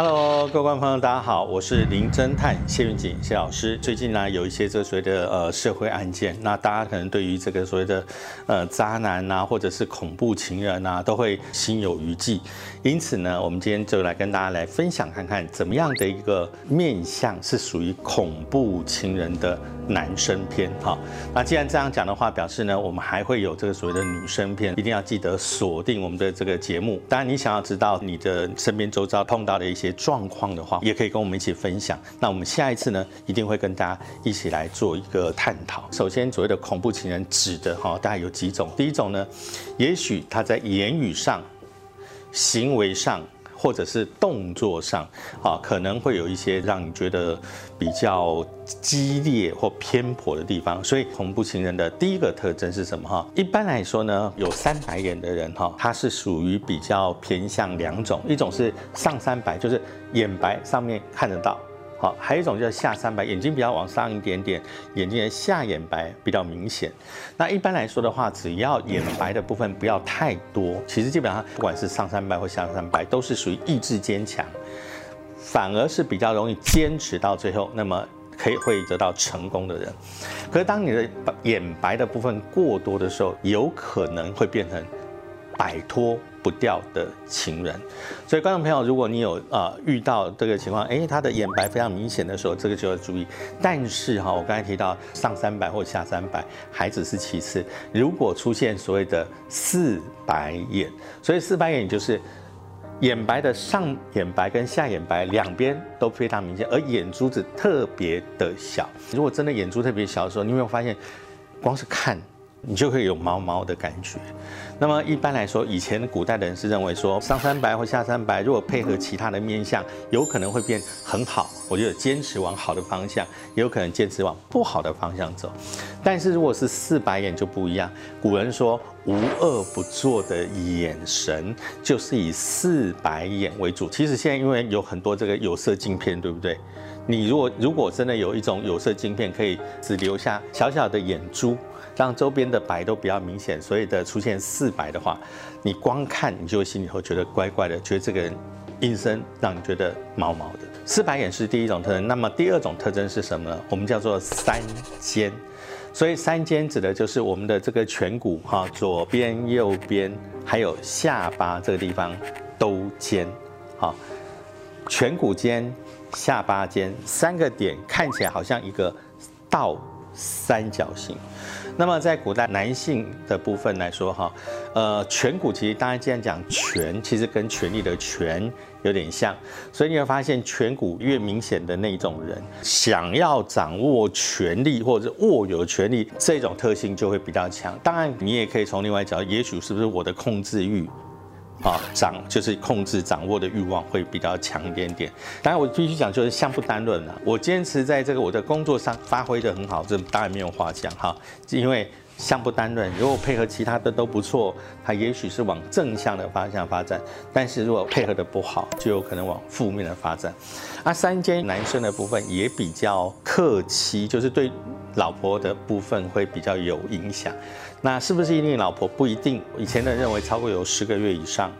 Hello，各位观众朋友，大家好，我是林侦探谢云锦谢老师。最近呢，有一些这所谓的呃社会案件，那大家可能对于这个所谓的呃渣男呐，或者是恐怖情人呐，都会心有余悸。因此呢，我们今天就来跟大家来分享看看，怎么样的一个面相是属于恐怖情人的男生篇。哈，那既然这样讲的话，表示呢，我们还会有这个所谓的女生篇，一定要记得锁定我们的这个节目。当然，你想要知道你的身边周遭碰到的一些状况的话，也可以跟我们一起分享。那我们下一次呢，一定会跟大家一起来做一个探讨。首先，所谓的恐怖情人指的哈，大概有几种。第一种呢，也许他在言语上。行为上或者是动作上，啊，可能会有一些让你觉得比较激烈或偏颇的地方。所以恐怖情人的第一个特征是什么？哈，一般来说呢，有三白眼的人，哈，他是属于比较偏向两种，一种是上三白，就是眼白上面看得到。好，还有一种叫下三白，眼睛比较往上一点点，眼睛的下眼白比较明显。那一般来说的话，只要眼白的部分不要太多，其实基本上不管是上三白或下三白，都是属于意志坚强，反而是比较容易坚持到最后，那么可以会得到成功的人。可是当你的眼白的部分过多的时候，有可能会变成摆脱。不掉的情人，所以观众朋友，如果你有呃遇到这个情况，哎，他的眼白非常明显的时候，这个就要注意。但是哈，我刚才提到上三百或下三百，孩子是其次。如果出现所谓的四白眼，所以四白眼就是眼白的上眼白跟下眼白两边都非常明显，而眼珠子特别的小。如果真的眼珠特别小的时候，你有没有发现，光是看？你就会有毛毛的感觉。那么一般来说，以前古代的人是认为说上三白或下三白，如果配合其他的面相，有可能会变很好。我觉得坚持往好的方向，也有可能坚持往不好的方向走。但是如果是四白眼就不一样。古人说无恶不作的眼神，就是以四白眼为主。其实现在因为有很多这个有色镜片，对不对？你如果如果真的有一种有色镜片，可以只留下小小的眼珠。让周边的白都比较明显，所以的出现四白的话，你光看你就会心里头觉得怪怪的，觉得这个人阴森，让你觉得毛毛的。四白眼是第一种特征，那么第二种特征是什么呢？我们叫做三尖，所以三尖指的就是我们的这个颧骨哈，左边、右边还有下巴这个地方都尖，哈，颧骨尖、下巴尖三个点看起来好像一个倒三角形。那么在古代男性的部分来说，哈，呃，颧骨其实当然既然讲权，其实跟权力的权有点像，所以你会发现颧骨越明显的那种人，想要掌握权力或者握有权力，这种特性就会比较强。当然，你也可以从另外角度，也许是不是我的控制欲。啊，掌就是控制、掌握的欲望会比较强一点点。当然，我必须讲，就是相不单论了。我坚持在这个我的工作上发挥的很好，这当然没有话讲哈。因为相不单论，如果配合其他的都不错，它也许是往正向的方向发展；但是如果配合的不好，就有可能往负面的发展。啊，三间男生的部分也比较客气，就是对老婆的部分会比较有影响。那是不是一定老婆不一定？以前的认为超过有十个月以上，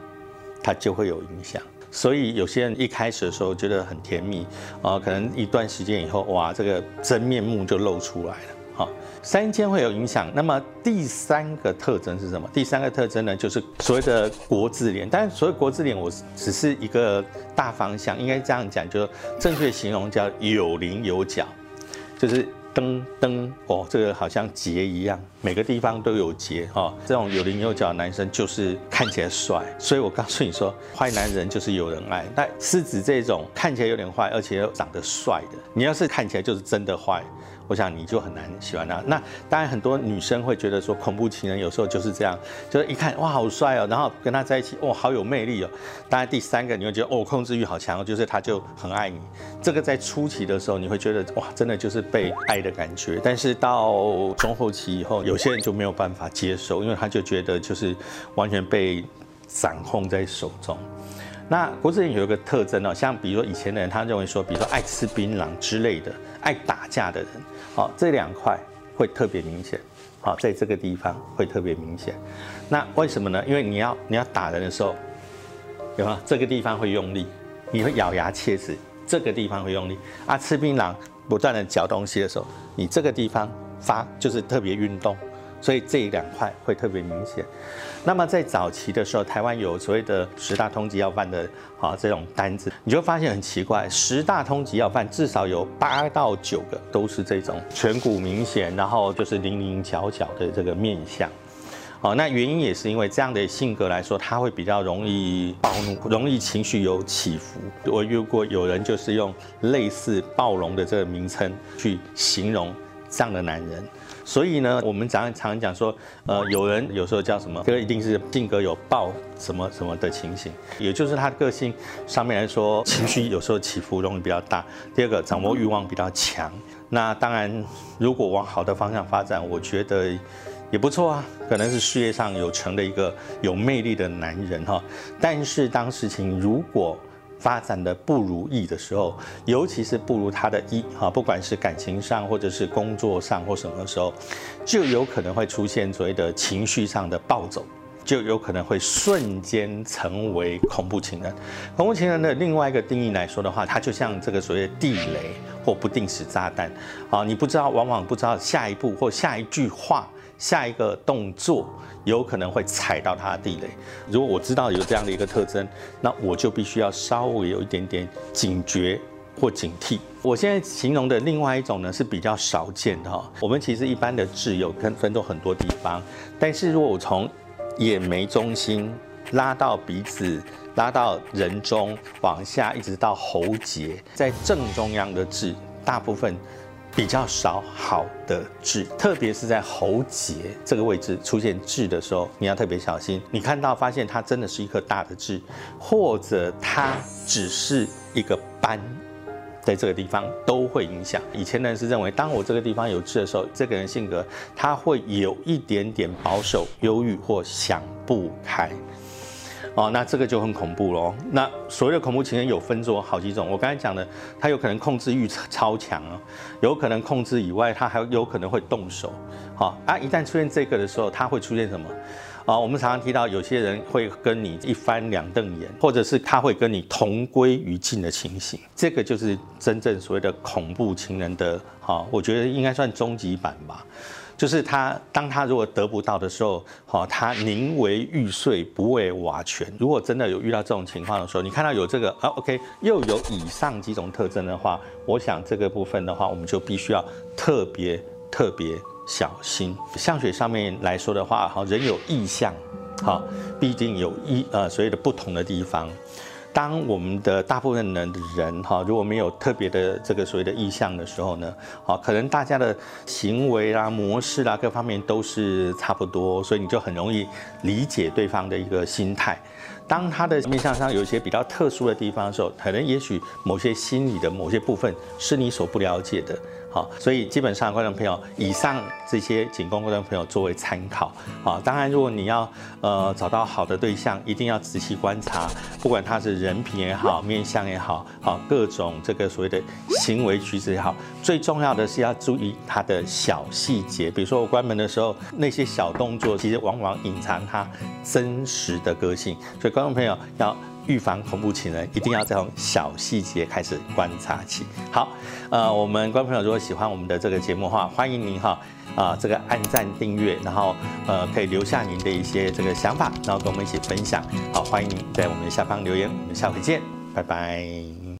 他就会有影响。所以有些人一开始的时候觉得很甜蜜，啊，可能一段时间以后，哇，这个真面目就露出来了。好，三间会有影响。那么第三个特征是什么？第三个特征呢，就是所谓的国字脸。但是所谓国字脸，我只是一个大方向，应该这样讲，就正确形容叫有棱有角，就是。噔噔哦，这个好像结一样，每个地方都有结哈。这种有棱有角的男生就是看起来帅，所以我告诉你说，坏男人就是有人爱。但是指这种看起来有点坏，而且又长得帅的，你要是看起来就是真的坏。我想你就很难喜欢他。那当然，很多女生会觉得说，恐怖情人有时候就是这样，就是一看哇好帅哦，然后跟他在一起哇好有魅力哦。当然第三个你会觉得哦控制欲好强，就是他就很爱你。这个在初期的时候你会觉得哇真的就是被爱的感觉，但是到中后期以后，有些人就没有办法接受，因为他就觉得就是完全被掌控在手中。那国字脸有一个特征哦，像比如说以前的人他认为说，比如说爱吃槟榔之类的，爱打架的人。好，这两块会特别明显。好，在这个地方会特别明显。那为什么呢？因为你要你要打人的时候，有吗？这个地方会用力，你会咬牙切齿，这个地方会用力啊。吃槟榔不断的嚼东西的时候，你这个地方发就是特别运动。所以这两块会特别明显。那么在早期的时候，台湾有所谓的十大通缉要犯的啊这种单子，你就发现很奇怪，十大通缉要犯至少有八到九个都是这种颧骨明显，然后就是棱棱角角的这个面相。哦，那原因也是因为这样的性格来说，他会比较容易暴怒，容易情绪有起伏。我遇过有人就是用类似暴龙的这个名称去形容这样的男人。所以呢，我们常常常讲说，呃，有人有时候叫什么，这个一定是性格有暴什么什么的情形，也就是他的个性上面来说，情绪有时候起伏容易比较大。第二个，掌握欲望比较强。那当然，如果往好的方向发展，我觉得也不错啊，可能是事业上有成的一个有魅力的男人哈。但是当事情如果发展的不如意的时候，尤其是不如他的意哈，不管是感情上或者是工作上或什么时候，就有可能会出现所谓的情绪上的暴走，就有可能会瞬间成为恐怖情人。恐怖情人的另外一个定义来说的话，它就像这个所谓的地雷或不定时炸弹啊，你不知道，往往不知道下一步或下一句话。下一个动作有可能会踩到他的地雷。如果我知道有这样的一个特征，那我就必须要稍微有一点点警觉或警惕。我现在形容的另外一种呢是比较少见的哈。我们其实一般的痣有分分作很多地方，但是如果我从眼眉中心拉到鼻子，拉到人中，往下一直到喉结，在正中央的痣，大部分。比较少好的痣，特别是在喉结这个位置出现痣的时候，你要特别小心。你看到发现它真的是一颗大的痣，或者它只是一个斑，在这个地方都会影响。以前的人是认为，当我这个地方有痣的时候，这个人性格他会有一点点保守、忧郁或想不开。哦，那这个就很恐怖喽。那所谓的恐怖情人有分作好几种。我刚才讲的，他有可能控制欲超强啊，有可能控制以外，他还有可能会动手。好啊，一旦出现这个的时候，他会出现什么？啊，我们常常提到有些人会跟你一翻两瞪眼，或者是他会跟你同归于尽的情形。这个就是真正所谓的恐怖情人的，好，我觉得应该算终极版吧。就是他，当他如果得不到的时候，好，他宁为玉碎不为瓦全。如果真的有遇到这种情况的时候，你看到有这个啊，OK，又有以上几种特征的话，我想这个部分的话，我们就必须要特别特别小心。相学上面来说的话，好，人有异象，好，必定有一呃所谓的不同的地方。当我们的大部分人的人哈，如果没有特别的这个所谓的意向的时候呢，好，可能大家的行为啦、模式啦各方面都是差不多，所以你就很容易理解对方的一个心态。当他的面相上有一些比较特殊的地方的时候，可能也许某些心理的某些部分是你所不了解的。好，所以基本上观众朋友，以上这些仅供观众朋友作为参考。好，当然如果你要呃找到好的对象，一定要仔细观察，不管他是人品也好，面相也好，好各种这个所谓的行为举止也好，最重要的是要注意他的小细节。比如说我关门的时候，那些小动作其实往往隐藏他真实的个性。所以观众朋友要。预防恐怖情人，一定要从小细节开始观察起。好，呃，我们观众朋友如果喜欢我们的这个节目的话，欢迎您哈啊这个按赞订阅，然后呃可以留下您的一些这个想法，然后跟我们一起分享。好，欢迎您在我们下方留言。我们下回见，拜拜。